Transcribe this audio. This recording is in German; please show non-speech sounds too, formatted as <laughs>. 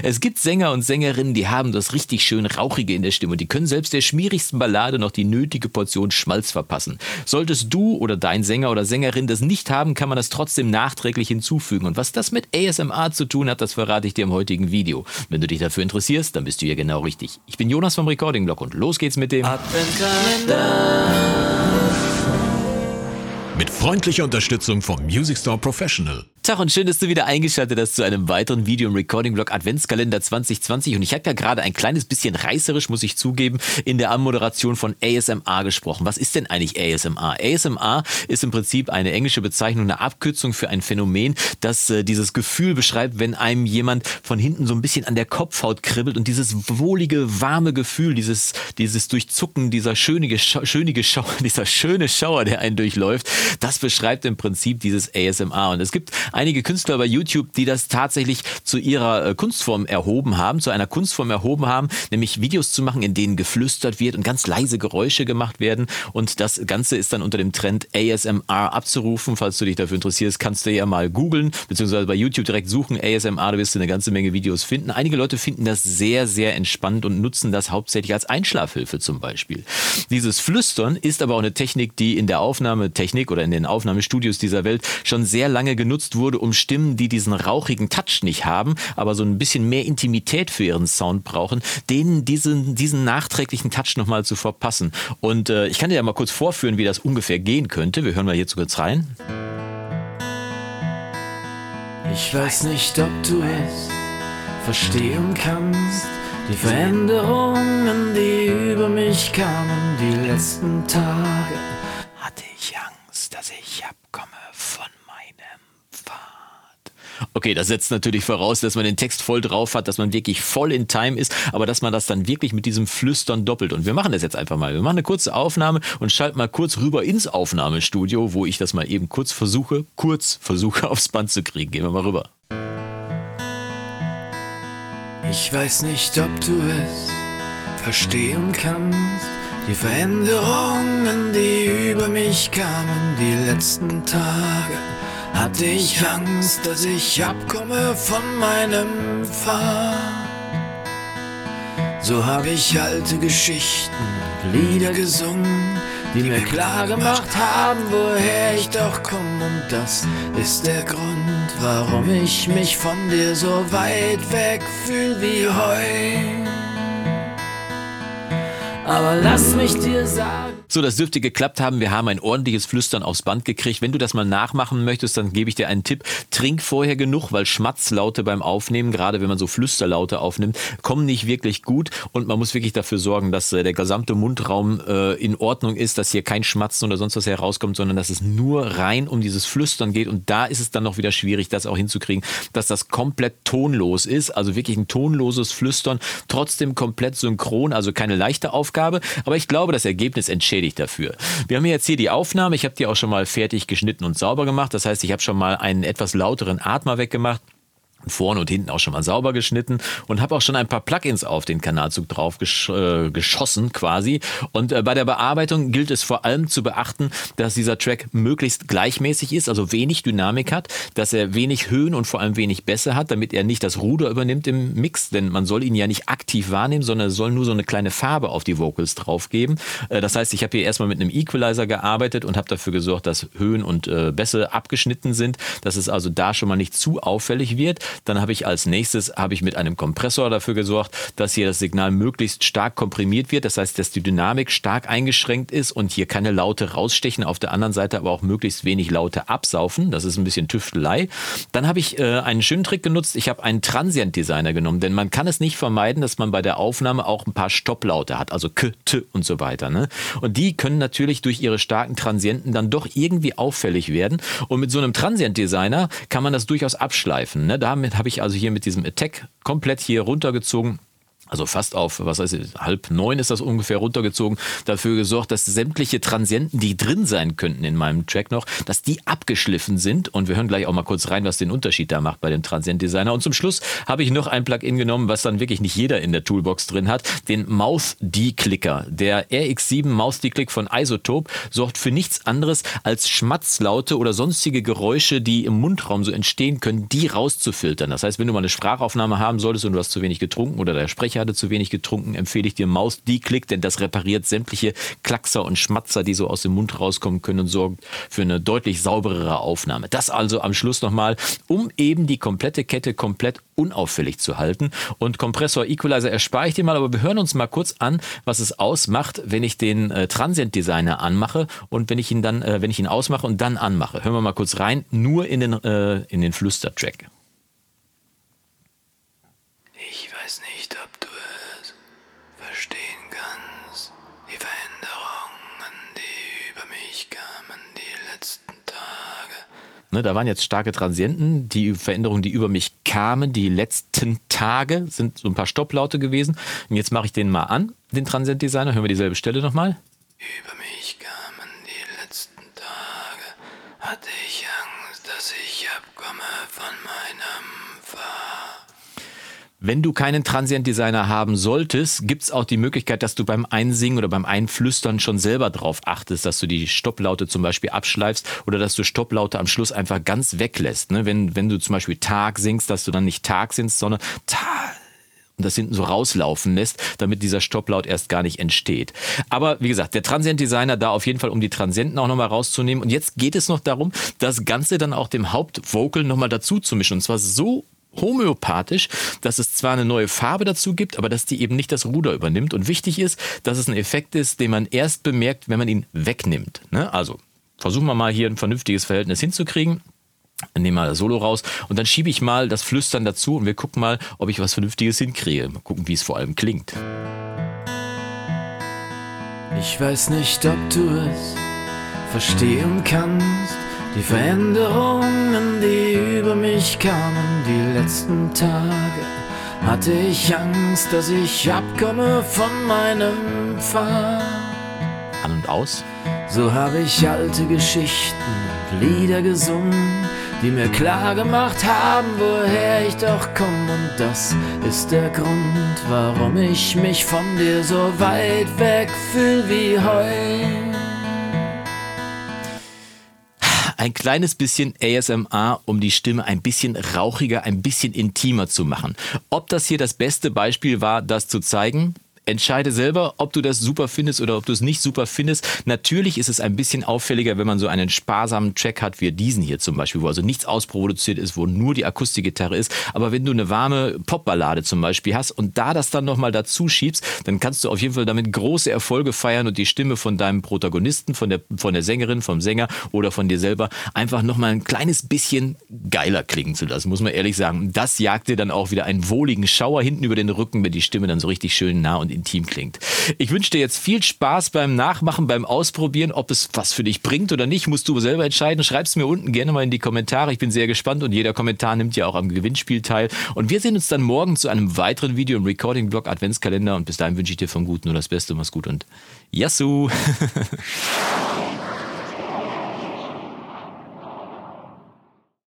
Es gibt Sänger und Sängerinnen, die haben das richtig schön Rauchige in der Stimme und die können selbst der schmierigsten Ballade noch die nötige Portion Schmalz verpassen. Solltest du oder dein Sänger oder Sängerin das nicht haben, kann man das trotzdem nachträglich hinzufügen. Und was das mit ASMR zu tun hat, das verrate ich dir im heutigen Video. Wenn du dich dafür interessierst, dann bist du hier genau richtig. Ich bin Jonas vom Recording Blog und los geht's mit dem Adventkalender. Mit freundlicher Unterstützung vom Music Store Professional. Tag und schön, dass du wieder eingeschaltet hast zu einem weiteren Video im Recording-Blog Adventskalender 2020. Und ich habe ja gerade ein kleines bisschen reißerisch, muss ich zugeben, in der Anmoderation von ASMR gesprochen. Was ist denn eigentlich ASMR? ASMR ist im Prinzip eine englische Bezeichnung, eine Abkürzung für ein Phänomen, das äh, dieses Gefühl beschreibt, wenn einem jemand von hinten so ein bisschen an der Kopfhaut kribbelt und dieses wohlige, warme Gefühl, dieses, dieses Durchzucken, dieser schönige, schönige Schauer, <laughs> dieser schöne Schauer, der einen durchläuft, das beschreibt im Prinzip dieses ASMR. Und es gibt einige Künstler bei YouTube, die das tatsächlich zu ihrer äh, Kunstform erhoben haben, zu einer Kunstform erhoben haben, nämlich Videos zu machen, in denen geflüstert wird und ganz leise Geräusche gemacht werden. Und das Ganze ist dann unter dem Trend ASMR abzurufen. Falls du dich dafür interessierst, kannst du ja mal googeln, beziehungsweise bei YouTube direkt suchen ASMR, da wirst du eine ganze Menge Videos finden. Einige Leute finden das sehr, sehr entspannt und nutzen das hauptsächlich als Einschlafhilfe zum Beispiel. Dieses Flüstern ist aber auch eine Technik, die in der Aufnahmetechnik oder in den Aufnahmestudios dieser Welt schon sehr lange genutzt wurde wurde, um Stimmen, die diesen rauchigen Touch nicht haben, aber so ein bisschen mehr Intimität für ihren Sound brauchen, denen diesen, diesen nachträglichen Touch nochmal zu verpassen. Und äh, ich kann dir ja mal kurz vorführen, wie das ungefähr gehen könnte. Wir hören mal hierzu kurz rein. Ich weiß nicht, ob du es verstehen kannst. Die Veränderungen, die über mich kamen, die letzten Tage, hatte ich Angst, dass ich abkomme von Okay, das setzt natürlich voraus, dass man den Text voll drauf hat, dass man wirklich voll in Time ist, aber dass man das dann wirklich mit diesem Flüstern doppelt. Und wir machen das jetzt einfach mal. Wir machen eine kurze Aufnahme und schalten mal kurz rüber ins Aufnahmestudio, wo ich das mal eben kurz versuche, kurz versuche <laughs> aufs Band zu kriegen. Gehen wir mal rüber. Ich weiß nicht, ob du es verstehen kannst. Die Veränderungen, die über mich kamen, die letzten Tage hatte ich Angst, dass ich abkomme von meinem Pfad. So habe ich alte Geschichten, Lieder gesungen, die mir klar gemacht haben, woher ich doch komme. Und das ist der Grund, warum ich mich von dir so weit weg fühl wie heu. Aber lass mich dir sagen. So, das dürfte geklappt haben. Wir haben ein ordentliches Flüstern aufs Band gekriegt. Wenn du das mal nachmachen möchtest, dann gebe ich dir einen Tipp. Trink vorher genug, weil Schmatzlaute beim Aufnehmen, gerade wenn man so Flüsterlaute aufnimmt, kommen nicht wirklich gut. Und man muss wirklich dafür sorgen, dass äh, der gesamte Mundraum äh, in Ordnung ist, dass hier kein Schmatzen oder sonst was herauskommt, sondern dass es nur rein um dieses Flüstern geht. Und da ist es dann noch wieder schwierig, das auch hinzukriegen, dass das komplett tonlos ist. Also wirklich ein tonloses Flüstern, trotzdem komplett synchron, also keine leichte Aufgabe. Aber ich glaube, das Ergebnis entschädigt entschädigt dafür. Wir haben jetzt hier die Aufnahme. Ich habe die auch schon mal fertig geschnitten und sauber gemacht. Das heißt, ich habe schon mal einen etwas lauteren Atmer weggemacht vorne und hinten auch schon mal sauber geschnitten und habe auch schon ein paar Plugins auf den Kanalzug drauf gesch äh, geschossen quasi. Und äh, bei der Bearbeitung gilt es vor allem zu beachten, dass dieser Track möglichst gleichmäßig ist, also wenig Dynamik hat, dass er wenig Höhen und vor allem wenig Bässe hat, damit er nicht das Ruder übernimmt im Mix, denn man soll ihn ja nicht aktiv wahrnehmen, sondern soll nur so eine kleine Farbe auf die Vocals draufgeben. Äh, das heißt, ich habe hier erstmal mit einem Equalizer gearbeitet und habe dafür gesorgt, dass Höhen und äh, Bässe abgeschnitten sind, dass es also da schon mal nicht zu auffällig wird. Dann habe ich als nächstes habe ich mit einem Kompressor dafür gesorgt, dass hier das Signal möglichst stark komprimiert wird. Das heißt, dass die Dynamik stark eingeschränkt ist und hier keine Laute rausstechen. Auf der anderen Seite aber auch möglichst wenig Laute absaufen. Das ist ein bisschen Tüftelei. Dann habe ich äh, einen schönen Trick genutzt. Ich habe einen Transient Designer genommen, denn man kann es nicht vermeiden, dass man bei der Aufnahme auch ein paar Stopplaute hat, also K, T und so weiter. Ne? Und die können natürlich durch ihre starken Transienten dann doch irgendwie auffällig werden. Und mit so einem Transient Designer kann man das durchaus abschleifen. Ne? Damit habe ich also hier mit diesem Attack komplett hier runtergezogen also fast auf, was weiß ich, halb neun ist das ungefähr runtergezogen, dafür gesorgt, dass sämtliche Transienten, die drin sein könnten in meinem Track noch, dass die abgeschliffen sind. Und wir hören gleich auch mal kurz rein, was den Unterschied da macht bei dem Transient Designer. Und zum Schluss habe ich noch ein Plugin genommen, was dann wirklich nicht jeder in der Toolbox drin hat, den Mouth Declicker. Der RX7 Mouth Declick von Isotope sorgt für nichts anderes als Schmatzlaute oder sonstige Geräusche, die im Mundraum so entstehen können, die rauszufiltern. Das heißt, wenn du mal eine Sprachaufnahme haben solltest und du hast zu wenig getrunken oder der Sprecher hatte zu wenig getrunken, empfehle ich dir Maus Declick, denn das repariert sämtliche Klackser und Schmatzer, die so aus dem Mund rauskommen können und sorgt für eine deutlich sauberere Aufnahme. Das also am Schluss nochmal, um eben die komplette Kette komplett unauffällig zu halten. Und Kompressor Equalizer erspare ich dir mal, aber wir hören uns mal kurz an, was es ausmacht, wenn ich den äh, Transient Designer anmache und wenn ich ihn dann, äh, wenn ich ihn ausmache und dann anmache. Hören wir mal kurz rein, nur in den, äh, in den Flüstertrack. Ich weiß nicht, ob du es verstehen kannst. Die Veränderungen, die über mich kamen die letzten Tage. Ne, da waren jetzt starke Transienten. Die Veränderungen, die über mich kamen, die letzten Tage, sind so ein paar Stopplaute gewesen. Und jetzt mache ich den mal an, den Transient Designer. Hören wir dieselbe Stelle nochmal. Über mich kamen die letzten Tage. Hatte ich Angst, dass ich abkomme von meinem Fahr. Wenn du keinen Transient Designer haben solltest, gibt's auch die Möglichkeit, dass du beim Einsingen oder beim Einflüstern schon selber drauf achtest, dass du die Stopplaute zum Beispiel abschleifst oder dass du Stopplaute am Schluss einfach ganz weglässt. Ne? Wenn, wenn du zum Beispiel Tag singst, dass du dann nicht Tag singst, sondern Tag und das hinten so rauslaufen lässt, damit dieser Stopplaut erst gar nicht entsteht. Aber wie gesagt, der Transient Designer da auf jeden Fall, um die Transienten auch nochmal rauszunehmen. Und jetzt geht es noch darum, das Ganze dann auch dem Hauptvocal nochmal dazu zu mischen. Und zwar so homöopathisch, dass es zwar eine neue Farbe dazu gibt, aber dass die eben nicht das Ruder übernimmt. Und wichtig ist, dass es ein Effekt ist, den man erst bemerkt, wenn man ihn wegnimmt. Ne? Also versuchen wir mal hier ein vernünftiges Verhältnis hinzukriegen. Nehmen mal das Solo raus und dann schiebe ich mal das Flüstern dazu und wir gucken mal, ob ich was Vernünftiges hinkriege. Mal gucken, wie es vor allem klingt. Ich weiß nicht, ob du es verstehen kannst. Die Veränderungen, die über mich kamen die letzten Tage, hatte ich Angst, dass ich abkomme von meinem Pfad. An und aus. So habe ich alte Geschichten und Lieder gesungen, die mir klar gemacht haben, woher ich doch komme. Und das ist der Grund, warum ich mich von dir so weit weg fühl wie heute. Ein kleines bisschen ASMR, um die Stimme ein bisschen rauchiger, ein bisschen intimer zu machen. Ob das hier das beste Beispiel war, das zu zeigen, entscheide selber, ob du das super findest oder ob du es nicht super findest. Natürlich ist es ein bisschen auffälliger, wenn man so einen sparsamen Track hat wie diesen hier zum Beispiel, wo also nichts ausproduziert ist, wo nur die Akustikgitarre ist. Aber wenn du eine warme Popballade zum Beispiel hast und da das dann nochmal dazu schiebst, dann kannst du auf jeden Fall damit große Erfolge feiern und die Stimme von deinem Protagonisten, von der, von der Sängerin, vom Sänger oder von dir selber einfach nochmal ein kleines bisschen geiler klingen zu lassen, muss man ehrlich sagen. Das jagt dir dann auch wieder einen wohligen Schauer hinten über den Rücken, wenn die Stimme dann so richtig schön nah und intim klingt. Ich wünsche dir jetzt viel Spaß beim Nachmachen, beim Ausprobieren. Ob es was für dich bringt oder nicht, musst du selber entscheiden. Schreib es mir unten gerne mal in die Kommentare. Ich bin sehr gespannt und jeder Kommentar nimmt ja auch am Gewinnspiel teil. Und wir sehen uns dann morgen zu einem weiteren Video im Recording-Blog Adventskalender. Und bis dahin wünsche ich dir vom Guten nur das Beste. Mach's gut und Yassou! <laughs>